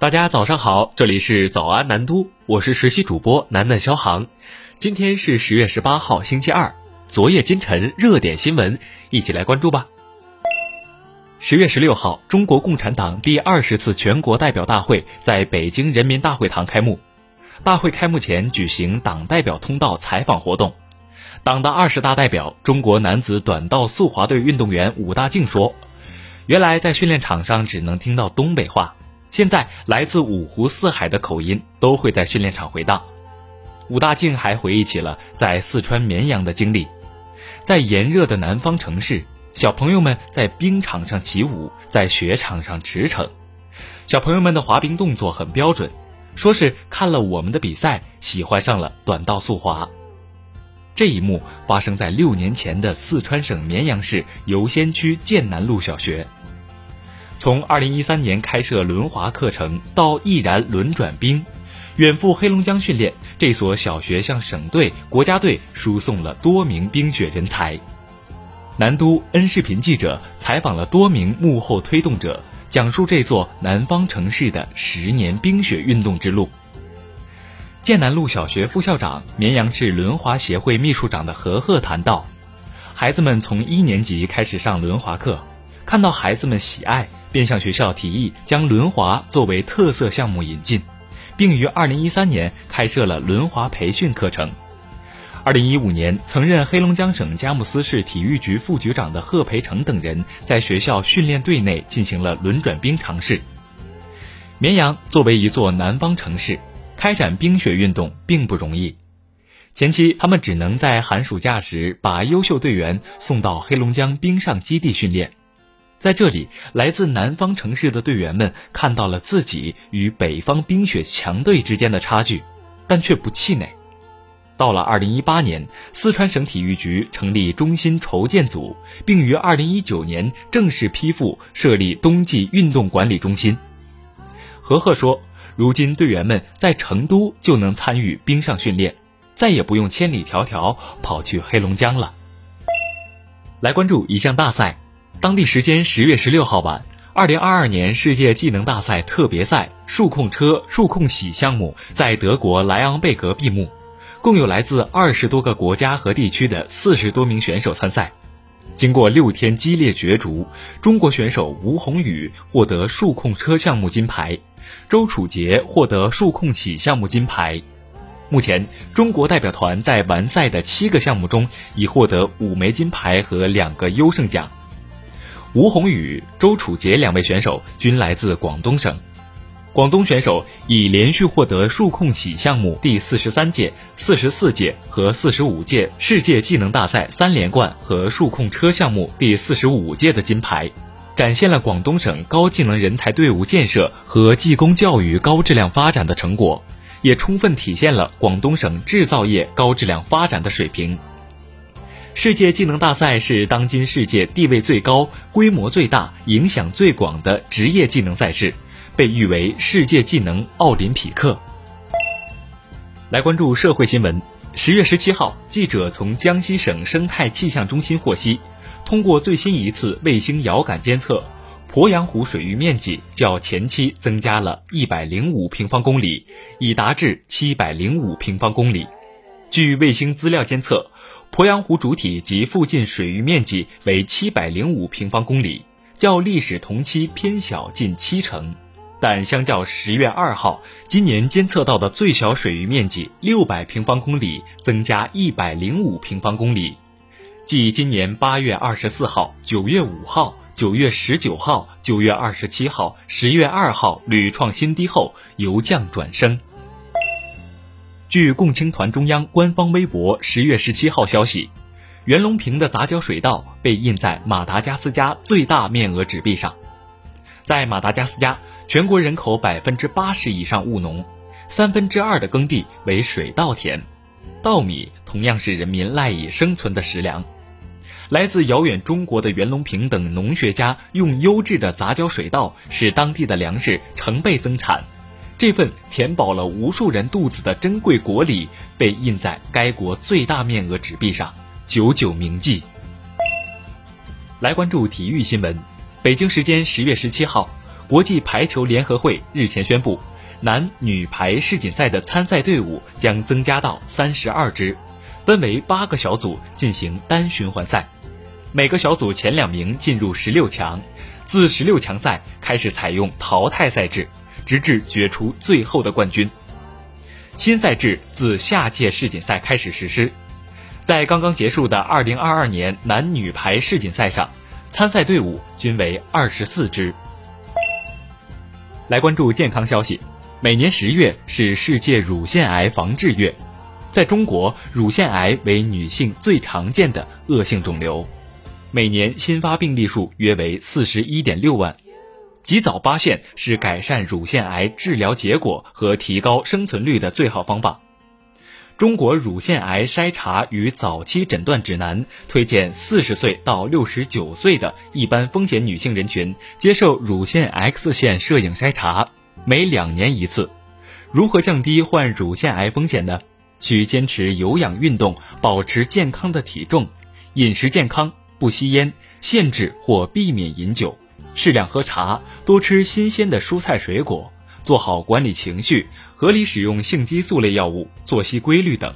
大家早上好，这里是早安南都，我是实习主播楠楠肖航。今天是十月十八号，星期二。昨夜今晨热点新闻，一起来关注吧。十月十六号，中国共产党第二十次全国代表大会在北京人民大会堂开幕。大会开幕前举行党代表通道采访活动。党的二十大代表、中国男子短道速滑队运动员武大靖说：“原来在训练场上只能听到东北话。”现在来自五湖四海的口音都会在训练场回荡。武大靖还回忆起了在四川绵阳的经历，在炎热的南方城市，小朋友们在冰场上起舞，在雪场上驰骋，小朋友们的滑冰动作很标准，说是看了我们的比赛，喜欢上了短道速滑。这一幕发生在六年前的四川省绵阳市游仙区剑南路小学。从二零一三年开设轮滑课程到毅然轮转冰，远赴黑龙江训练，这所小学向省队、国家队输送了多名冰雪人才。南都 N 视频记者采访了多名幕后推动者，讲述这座南方城市的十年冰雪运动之路。剑南路小学副校长、绵阳市轮滑协会秘书长的何贺谈到，孩子们从一年级开始上轮滑课，看到孩子们喜爱。便向学校提议将轮滑作为特色项目引进，并于二零一三年开设了轮滑培训课程。二零一五年，曾任黑龙江省佳木斯市体育局副局长的贺培成等人在学校训练队内进行了轮转冰尝试。绵阳作为一座南方城市，开展冰雪运动并不容易。前期，他们只能在寒暑假时把优秀队员送到黑龙江冰上基地训练。在这里，来自南方城市的队员们看到了自己与北方冰雪强队之间的差距，但却不气馁。到了2018年，四川省体育局成立中心筹建组，并于2019年正式批复设立冬季运动管理中心。何贺说：“如今队员们在成都就能参与冰上训练，再也不用千里迢迢跑去黑龙江了。”来关注一项大赛。当地时间十月十六号晚，二零二二年世界技能大赛特别赛数控车数控喜项目在德国莱昂贝格闭幕，共有来自二十多个国家和地区的四十多名选手参赛。经过六天激烈角逐，中国选手吴宏宇获得数控车项目金牌，周楚杰获得数控喜项目金牌。目前，中国代表团在完赛的七个项目中，已获得五枚金牌和两个优胜奖。吴宏宇、周楚杰两位选手均来自广东省，广东选手已连续获得数控喜项目第四十三届、四十四届和四十五届世界技能大赛三连冠和数控车项目第四十五届的金牌，展现了广东省高技能人才队伍建设和技工教育高质量发展的成果，也充分体现了广东省制造业高质量发展的水平。世界技能大赛是当今世界地位最高、规模最大、影响最广的职业技能赛事，被誉为世界技能奥林匹克。来关注社会新闻。十月十七号，记者从江西省生态气象中心获悉，通过最新一次卫星遥感监测，鄱阳湖水域面积较前期增加了一百零五平方公里，已达至七百零五平方公里。据卫星资料监测。鄱阳湖主体及附近水域面积为七百零五平方公里，较历史同期偏小近七成，但相较十月二号今年监测到的最小水域面积六百平方公里增加一百零五平方公里，继今年八月二十四号、九月五号、九月十九号、九月二十七号、十月二号屡创新低后，由降转升。据共青团中央官方微博十月十七号消息，袁隆平的杂交水稻被印在马达加斯加最大面额纸币上。在马达加斯加，全国人口百分之八十以上务农，三分之二的耕地为水稻田，稻米同样是人民赖以生存的食粮。来自遥远中国的袁隆平等农学家用优质的杂交水稻，使当地的粮食成倍增产。这份填饱了无数人肚子的珍贵国礼，被印在该国最大面额纸币上，久久铭记。来关注体育新闻。北京时间十月十七号，国际排球联合会日前宣布，男女排世锦赛的参赛队伍将增加到三十二支，分为八个小组进行单循环赛，每个小组前两名进入十六强，自十六强赛开始采用淘汰赛制，直至决出最后的冠军。新赛制自下届世锦赛开始实施，在刚刚结束的二零二二年男女排世锦赛上，参赛队伍均为二十四支。来关注健康消息。每年十月是世界乳腺癌防治月，在中国，乳腺癌为女性最常见的恶性肿瘤，每年新发病例数约为四十一点六万。及早发现是改善乳腺癌治疗结果和提高生存率的最好方法。中国乳腺癌筛查与早期诊断指南推荐，四十岁到六十九岁的一般风险女性人群接受乳腺 X 线摄影筛查，每两年一次。如何降低患乳腺癌风险呢？需坚持有氧运动，保持健康的体重，饮食健康，不吸烟，限制或避免饮酒，适量喝茶，多吃新鲜的蔬菜水果。做好管理情绪，合理使用性激素类药物，作息规律等。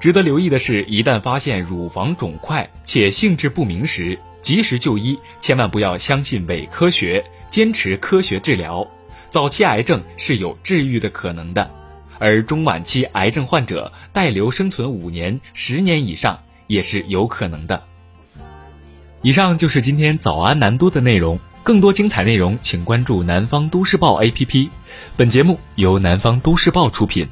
值得留意的是，一旦发现乳房肿块且性质不明时，及时就医，千万不要相信伪科学，坚持科学治疗。早期癌症是有治愈的可能的，而中晚期癌症患者带瘤生存五年、十年以上也是有可能的。以上就是今天早安南都的内容。更多精彩内容，请关注南方都市报 APP。本节目由南方都市报出品。